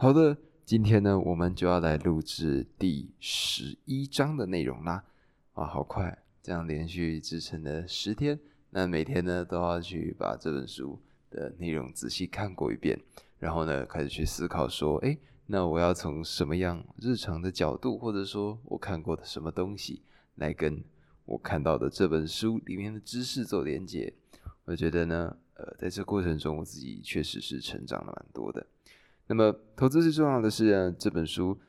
好的，今天呢，我们就要来录制第十一章的内容啦。啊，好快，这样连续支撑了十天，那每天呢都要去把这本书的内容仔细看过一遍，然后呢开始去思考说，哎，那我要从什么样日常的角度，或者说我看过的什么东西，来跟我看到的这本书里面的知识做连接。我觉得呢，呃，在这过程中，我自己确实是成长了蛮多的。那么，投资最重要的是呢，这本书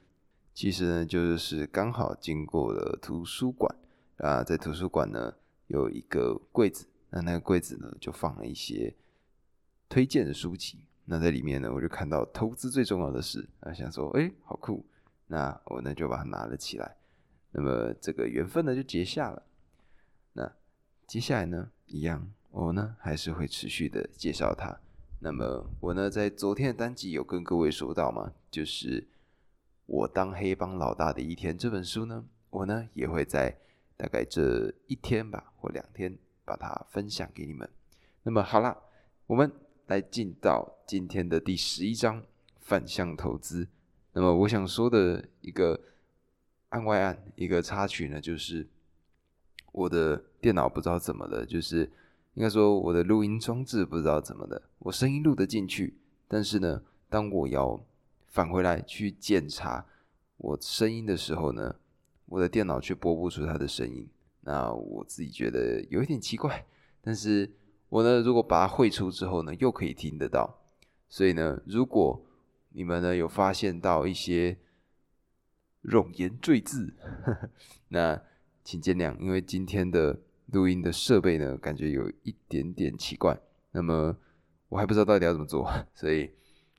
其实呢，就是刚好经过了图书馆啊，在图书馆呢有一个柜子，那那个柜子呢就放了一些推荐的书籍。那在里面呢，我就看到投资最重要的事啊，想说，哎，好酷，那我呢就把它拿了起来。那么这个缘分呢就结下了。那接下来呢，一样，我呢还是会持续的介绍它。那么我呢，在昨天的单集有跟各位说到嘛，就是我当黑帮老大的一天这本书呢，我呢也会在大概这一天吧或两天把它分享给你们。那么好啦，我们来进到今天的第十一章反向投资。那么我想说的一个案外案，一个插曲呢，就是我的电脑不知道怎么了，就是。应该说，我的录音装置不知道怎么的，我声音录得进去，但是呢，当我要返回来去检查我声音的时候呢，我的电脑却播不出它的声音。那我自己觉得有一点奇怪，但是我呢，如果把它汇出之后呢，又可以听得到。所以呢，如果你们呢有发现到一些冗言赘字，那请见谅，因为今天的。录音的设备呢，感觉有一点点奇怪。那么我还不知道到底要怎么做，所以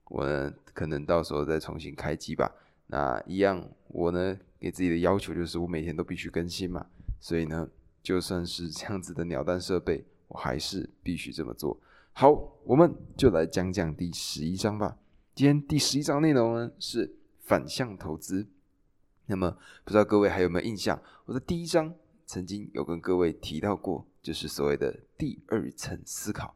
我呢可能到时候再重新开机吧。那一样，我呢给自己的要求就是我每天都必须更新嘛。所以呢，就算是这样子的鸟蛋设备，我还是必须这么做。好，我们就来讲讲第十一章吧。今天第十一章内容呢是反向投资。那么不知道各位还有没有印象？我的第一章。曾经有跟各位提到过，就是所谓的第二层思考。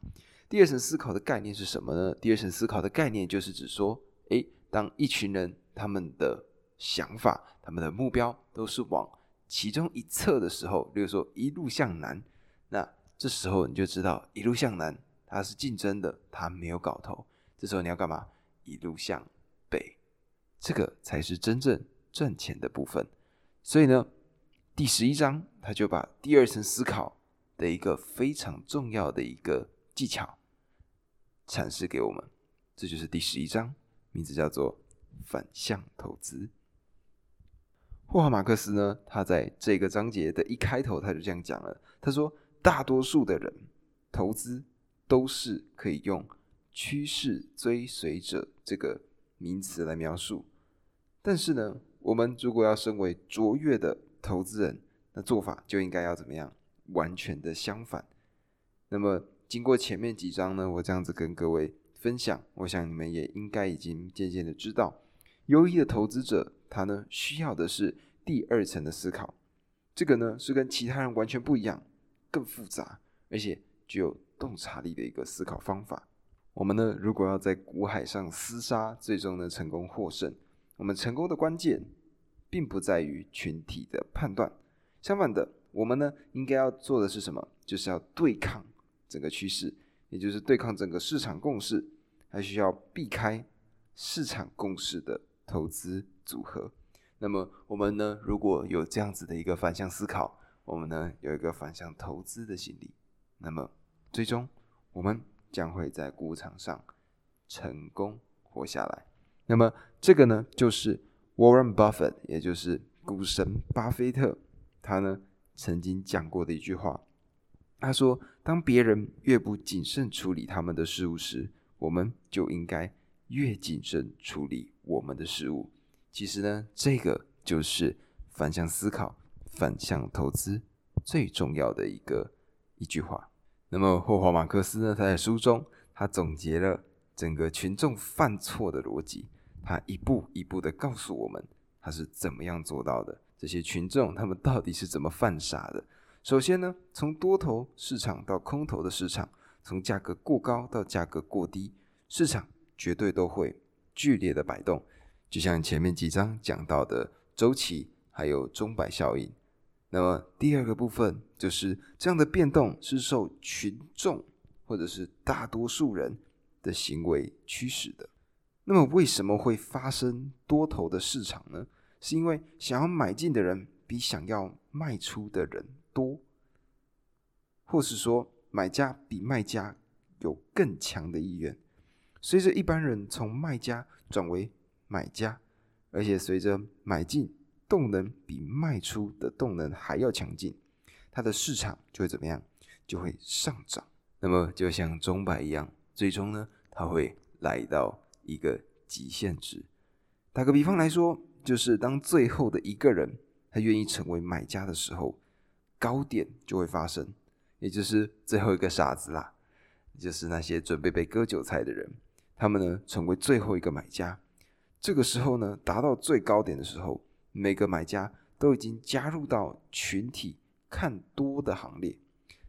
第二层思考的概念是什么呢？第二层思考的概念就是指说，诶，当一群人他们的想法、他们的目标都是往其中一侧的时候，比如说一路向南，那这时候你就知道一路向南它是竞争的，它没有搞头。这时候你要干嘛？一路向北，这个才是真正赚钱的部分。所以呢。第十一章，他就把第二层思考的一个非常重要的一个技巧阐释给我们，这就是第十一章，名字叫做反向投资。霍华马克思呢，他在这个章节的一开头，他就这样讲了，他说：“大多数的人投资都是可以用趋势追随者这个名词来描述，但是呢，我们如果要身为卓越的。”投资人的做法就应该要怎么样？完全的相反。那么经过前面几章呢，我这样子跟各位分享，我想你们也应该已经渐渐的知道，优异的投资者他呢需要的是第二层的思考，这个呢是跟其他人完全不一样、更复杂，而且具有洞察力的一个思考方法。我们呢如果要在股海上厮杀，最终呢成功获胜，我们成功的关键。并不在于群体的判断，相反的，我们呢应该要做的是什么？就是要对抗整个趋势，也就是对抗整个市场共识，还需要避开市场共识的投资组合。那么，我们呢如果有这样子的一个反向思考，我们呢有一个反向投资的心理，那么最终我们将会在股场上成功活下来。那么，这个呢就是。Warren Buffett，也就是股神巴菲特，他呢曾经讲过的一句话，他说：“当别人越不谨慎处理他们的事物时，我们就应该越谨慎处理我们的事物。”其实呢，这个就是反向思考、反向投资最重要的一个一句话。那么霍华马克思呢，他在书中他总结了整个群众犯错的逻辑。他一步一步的告诉我们，他是怎么样做到的。这些群众他们到底是怎么犯傻的？首先呢，从多头市场到空头的市场，从价格过高到价格过低，市场绝对都会剧烈的摆动，就像前面几章讲到的周期还有钟摆效应。那么第二个部分就是这样的变动是受群众或者是大多数人的行为驱使的。那么为什么会发生多头的市场呢？是因为想要买进的人比想要卖出的人多，或是说买家比卖家有更强的意愿。随着一般人从卖家转为买家，而且随着买进动能比卖出的动能还要强劲，它的市场就会怎么样？就会上涨。那么就像钟摆一样，最终呢，它会来到一个极限值。打个比方来说，就是当最后的一个人他愿意成为买家的时候，高点就会发生，也就是最后一个傻子啦，就是那些准备被割韭菜的人。他们呢，成为最后一个买家。这个时候呢，达到最高点的时候，每个买家都已经加入到群体看多的行列。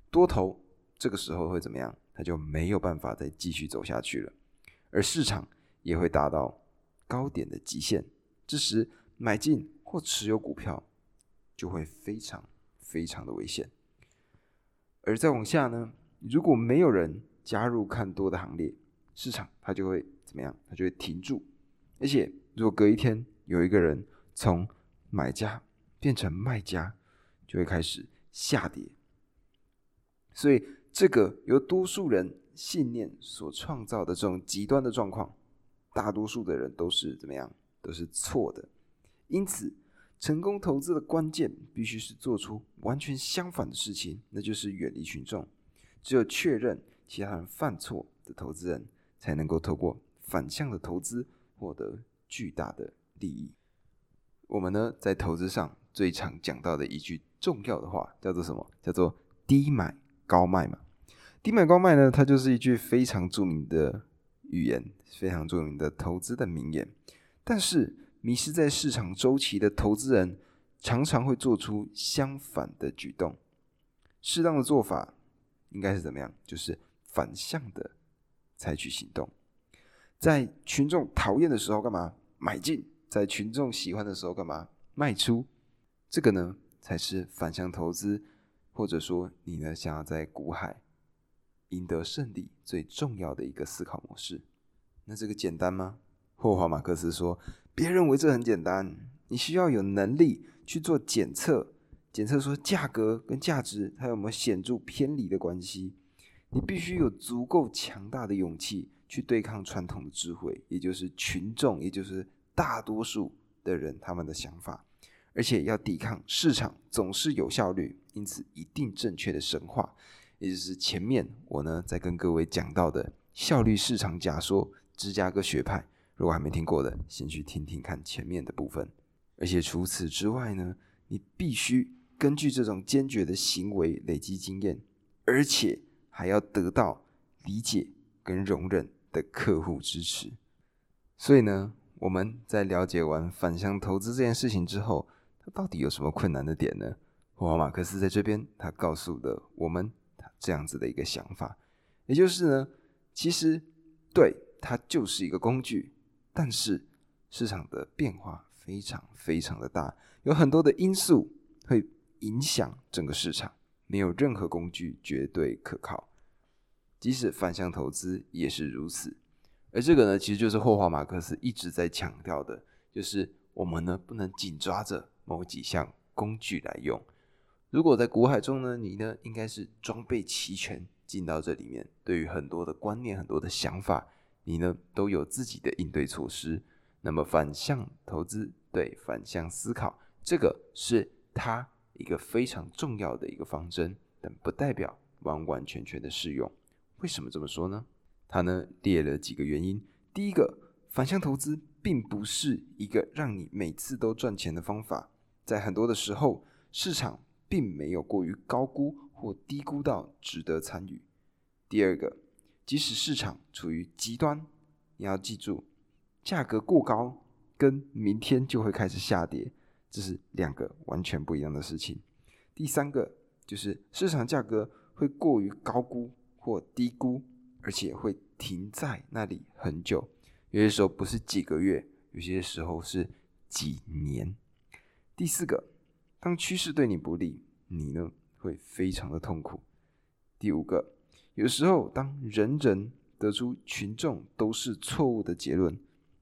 多头这个时候会怎么样？他就没有办法再继续走下去了，而市场也会达到高点的极限。这时买进或持有股票就会非常非常的危险。而再往下呢，如果没有人加入看多的行列，市场它就会怎么样？它就会停住。而且，如果隔一天有一个人从买家变成卖家，就会开始下跌。所以，这个由多数人信念所创造的这种极端的状况，大多数的人都是怎么样？都是错的。因此，成功投资的关键必须是做出完全相反的事情，那就是远离群众。只有确认其他人犯错的投资人。才能够透过反向的投资获得巨大的利益。我们呢，在投资上最常讲到的一句重要的话叫做什么？叫做低买高卖嘛。低买高卖呢，它就是一句非常著名的语言，非常著名的投资的名言。但是，迷失在市场周期的投资人常常会做出相反的举动。适当的做法应该是怎么样？就是反向的。采取行动，在群众讨厌的时候干嘛买进？在群众喜欢的时候干嘛卖出？这个呢，才是反向投资，或者说你呢想要在股海赢得胜利最重要的一个思考模式。那这个简单吗？霍华马克思说：“别认为这很简单，你需要有能力去做检测，检测说价格跟价值它有没有显著偏离的关系。”你必须有足够强大的勇气去对抗传统的智慧，也就是群众，也就是大多数的人他们的想法，而且要抵抗市场总是有效率，因此一定正确的神话，也就是前面我呢在跟各位讲到的效率市场假说，芝加哥学派。如果还没听过的，先去听听看前面的部分。而且除此之外呢，你必须根据这种坚决的行为累积经验，而且。还要得到理解跟容忍的客户支持，所以呢，我们在了解完反向投资这件事情之后，它到底有什么困难的点呢？霍华马克思在这边，他告诉了我们这样子的一个想法，也就是呢，其实对它就是一个工具，但是市场的变化非常非常的大，有很多的因素会影响整个市场。没有任何工具绝对可靠，即使反向投资也是如此。而这个呢，其实就是霍华马克思一直在强调的，就是我们呢不能紧抓着某几项工具来用。如果在股海中呢，你呢应该是装备齐全进到这里面，对于很多的观念、很多的想法，你呢都有自己的应对措施。那么反向投资，对反向思考，这个是它。一个非常重要的一个方针，但不代表完完全全的适用。为什么这么说呢？他呢列了几个原因。第一个，反向投资并不是一个让你每次都赚钱的方法，在很多的时候，市场并没有过于高估或低估到值得参与。第二个，即使市场处于极端，你要记住，价格过高跟明天就会开始下跌。这是两个完全不一样的事情。第三个就是市场价格会过于高估或低估，而且会停在那里很久。有些时候不是几个月，有些时候是几年。第四个，当趋势对你不利，你呢会非常的痛苦。第五个，有时候当人人得出群众都是错误的结论，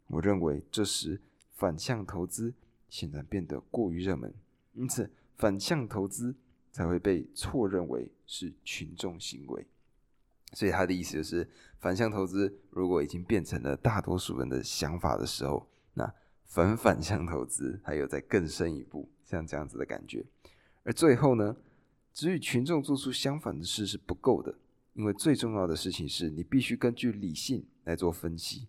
我认为这时反向投资显然变得过于热门，因此反向投资才会被错认为是群众行为。所以他的意思就是，反向投资如果已经变成了大多数人的想法的时候，那反反向投资还有在更深一步，像这样子的感觉。而最后呢，只与群众做出相反的事是不够的，因为最重要的事情是你必须根据理性来做分析。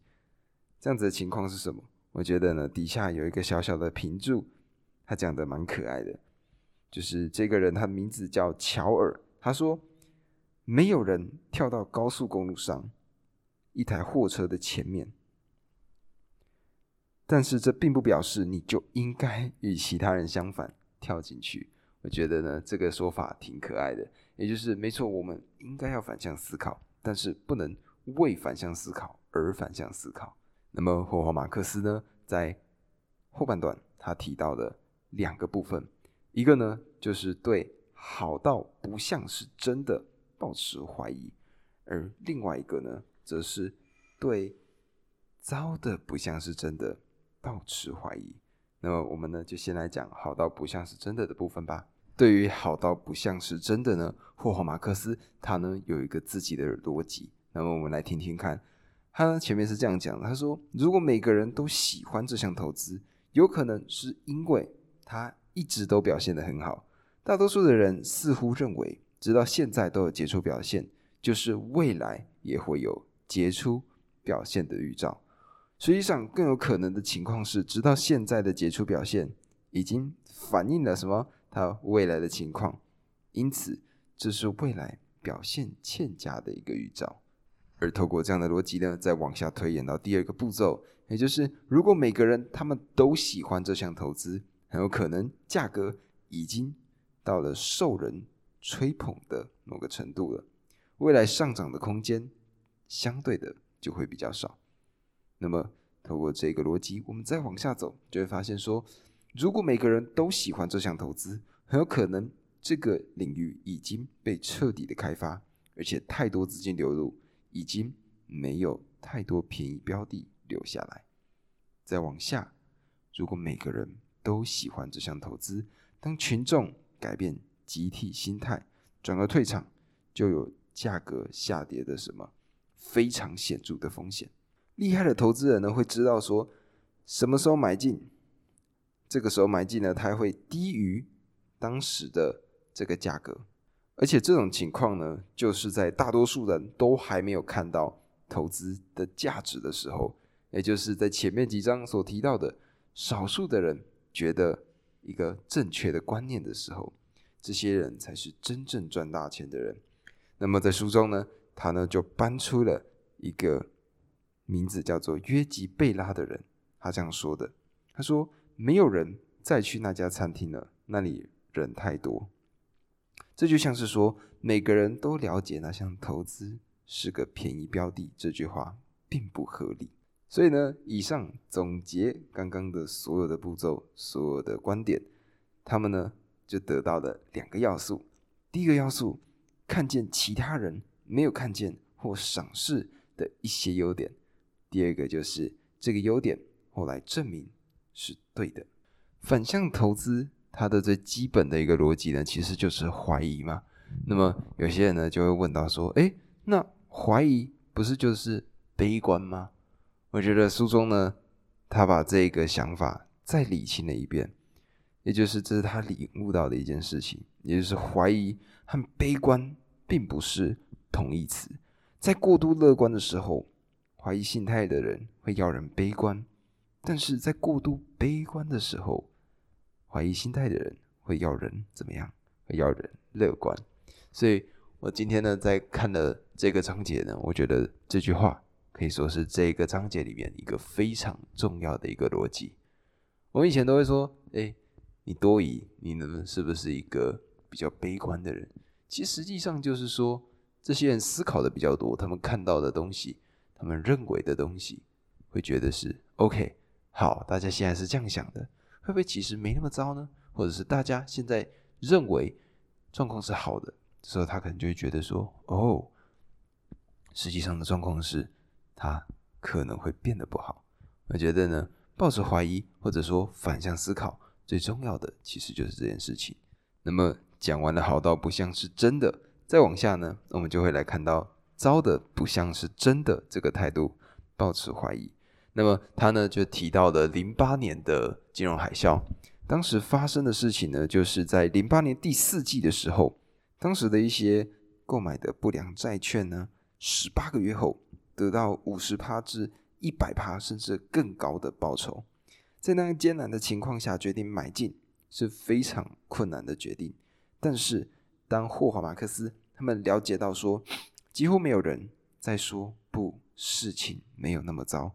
这样子的情况是什么？我觉得呢，底下有一个小小的评注，他讲的蛮可爱的，就是这个人他的名字叫乔尔，他说。没有人跳到高速公路上一台货车的前面，但是这并不表示你就应该与其他人相反跳进去。我觉得呢，这个说法挺可爱的，也就是没错，我们应该要反向思考，但是不能为反向思考而反向思考。那么霍华马克思呢，在后半段他提到的两个部分，一个呢就是对好到不像是真的。保持怀疑，而另外一个呢，则是对糟的不像是真的保持怀疑。那么我们呢，就先来讲好到不像是真的的部分吧。对于好到不像是真的呢，霍华马克思他呢有一个自己的逻辑。那么我们来听听看，他前面是这样讲：他说，如果每个人都喜欢这项投资，有可能是因为他一直都表现得很好。大多数的人似乎认为。直到现在都有杰出表现，就是未来也会有杰出表现的预兆。实际上，更有可能的情况是，直到现在的杰出表现已经反映了什么？他未来的情况，因此这是未来表现欠佳的一个预兆。而透过这样的逻辑呢，再往下推演到第二个步骤，也就是如果每个人他们都喜欢这项投资，很有可能价格已经到了受人。吹捧的某个程度了，未来上涨的空间相对的就会比较少。那么，透过这个逻辑，我们再往下走，就会发现说，如果每个人都喜欢这项投资，很有可能这个领域已经被彻底的开发，而且太多资金流入，已经没有太多便宜标的留下来。再往下，如果每个人都喜欢这项投资，当群众改变。集体心态转而退场，就有价格下跌的什么非常显著的风险。厉害的投资人呢，会知道说什么时候买进，这个时候买进呢，它会低于当时的这个价格。而且这种情况呢，就是在大多数人都还没有看到投资的价值的时候，也就是在前面几章所提到的少数的人觉得一个正确的观念的时候。这些人才是真正赚大钱的人。那么在书中呢，他呢就搬出了一个名字叫做约吉贝拉的人。他这样说的：“他说没有人再去那家餐厅了，那里人太多。这就像是说每个人都了解那项投资是个便宜标的，这句话并不合理。所以呢，以上总结刚刚的所有的步骤，所有的观点，他们呢。”就得到了两个要素，第一个要素，看见其他人没有看见或赏识的一些优点；第二个就是这个优点后来证明是对的。反向投资它的最基本的一个逻辑呢，其实就是怀疑嘛。那么有些人呢就会问到说：“哎，那怀疑不是就是悲观吗？”我觉得书中呢，他把这个想法再理清了一遍。也就是这是他领悟到的一件事情，也就是怀疑和悲观并不是同义词。在过度乐观的时候，怀疑心态的人会要人悲观；但是在过度悲观的时候，怀疑心态的人会要人怎么样？会要人乐观。所以我今天呢，在看了这个章节呢，我觉得这句话可以说是这个章节里面一个非常重要的一个逻辑。我们以前都会说，哎。你多疑，你能是不是一个比较悲观的人？其实实际上就是说，这些人思考的比较多，他们看到的东西，他们认为的东西，会觉得是 OK，好，大家现在是这样想的，会不会其实没那么糟呢？或者是大家现在认为状况是好的，时候他可能就会觉得说，哦，实际上的状况是，他可能会变得不好。我觉得呢，抱着怀疑或者说反向思考，最重要的其实就是这件事情。那么讲完了好到不像是真的，再往下呢，我们就会来看到糟的不像是真的这个态度。抱持怀疑，那么他呢就提到了零八年的金融海啸，当时发生的事情呢，就是在零八年第四季的时候，当时的一些购买的不良债券呢，十八个月后得到五十趴至一百趴甚至更高的报酬，在那个艰难的情况下决定买进是非常困难的决定，但是当霍华马克思他们了解到说，几乎没有人在说不。事情没有那么糟，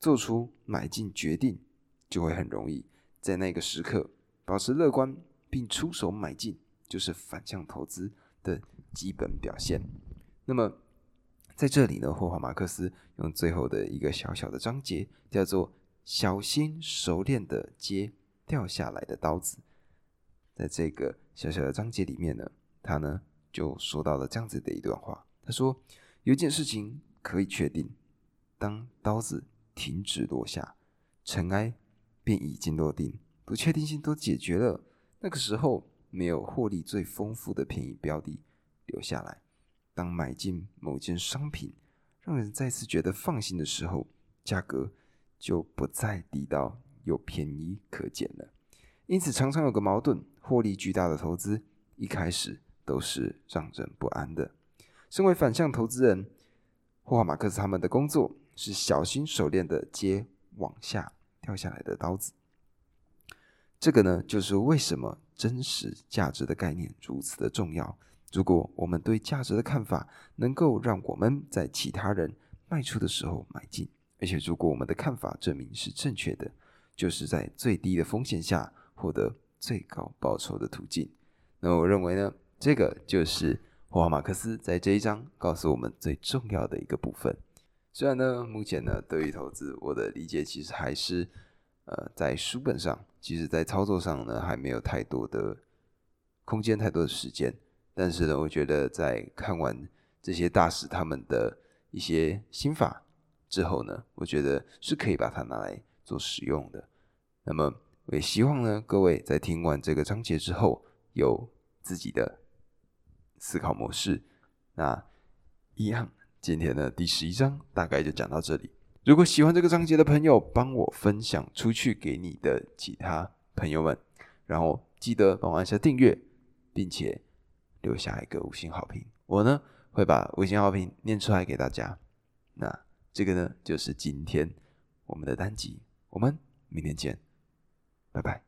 做出买进决定就会很容易。在那个时刻，保持乐观并出手买进，就是反向投资的基本表现。那么在这里呢，霍华马克思用最后的一个小小的章节，叫做“小心熟练的接掉下来的刀子”。在这个小小的章节里面呢，他呢就说到了这样子的一段话。他说：“有一件事情。”可以确定，当刀子停止落下，尘埃便已经落定，不确定性都解决了。那个时候，没有获利最丰富的便宜标的留下来。当买进某件商品让人再次觉得放心的时候，价格就不再低到有便宜可捡了。因此，常常有个矛盾：获利巨大的投资一开始都是让人不安的。身为反向投资人。霍华马克思他们的工作是小心手练的接往下掉下来的刀子。这个呢，就是为什么真实价值的概念如此的重要。如果我们对价值的看法能够让我们在其他人卖出的时候买进，而且如果我们的看法证明是正确的，就是在最低的风险下获得最高报酬的途径。那，我认为呢，这个就是。霍华马克思在这一章告诉我们最重要的一个部分。虽然呢，目前呢，对于投资，我的理解其实还是，呃，在书本上，其实在操作上呢，还没有太多的空间，太多的时间。但是呢，我觉得在看完这些大师他们的一些心法之后呢，我觉得是可以把它拿来做使用的。那么，我也希望呢，各位在听完这个章节之后，有自己的。思考模式，那一样。今天的第十一章大概就讲到这里。如果喜欢这个章节的朋友，帮我分享出去给你的其他朋友们，然后记得帮我按下订阅，并且留下一个五星好评。我呢会把五星好评念出来给大家。那这个呢就是今天我们的单集，我们明天见，拜拜。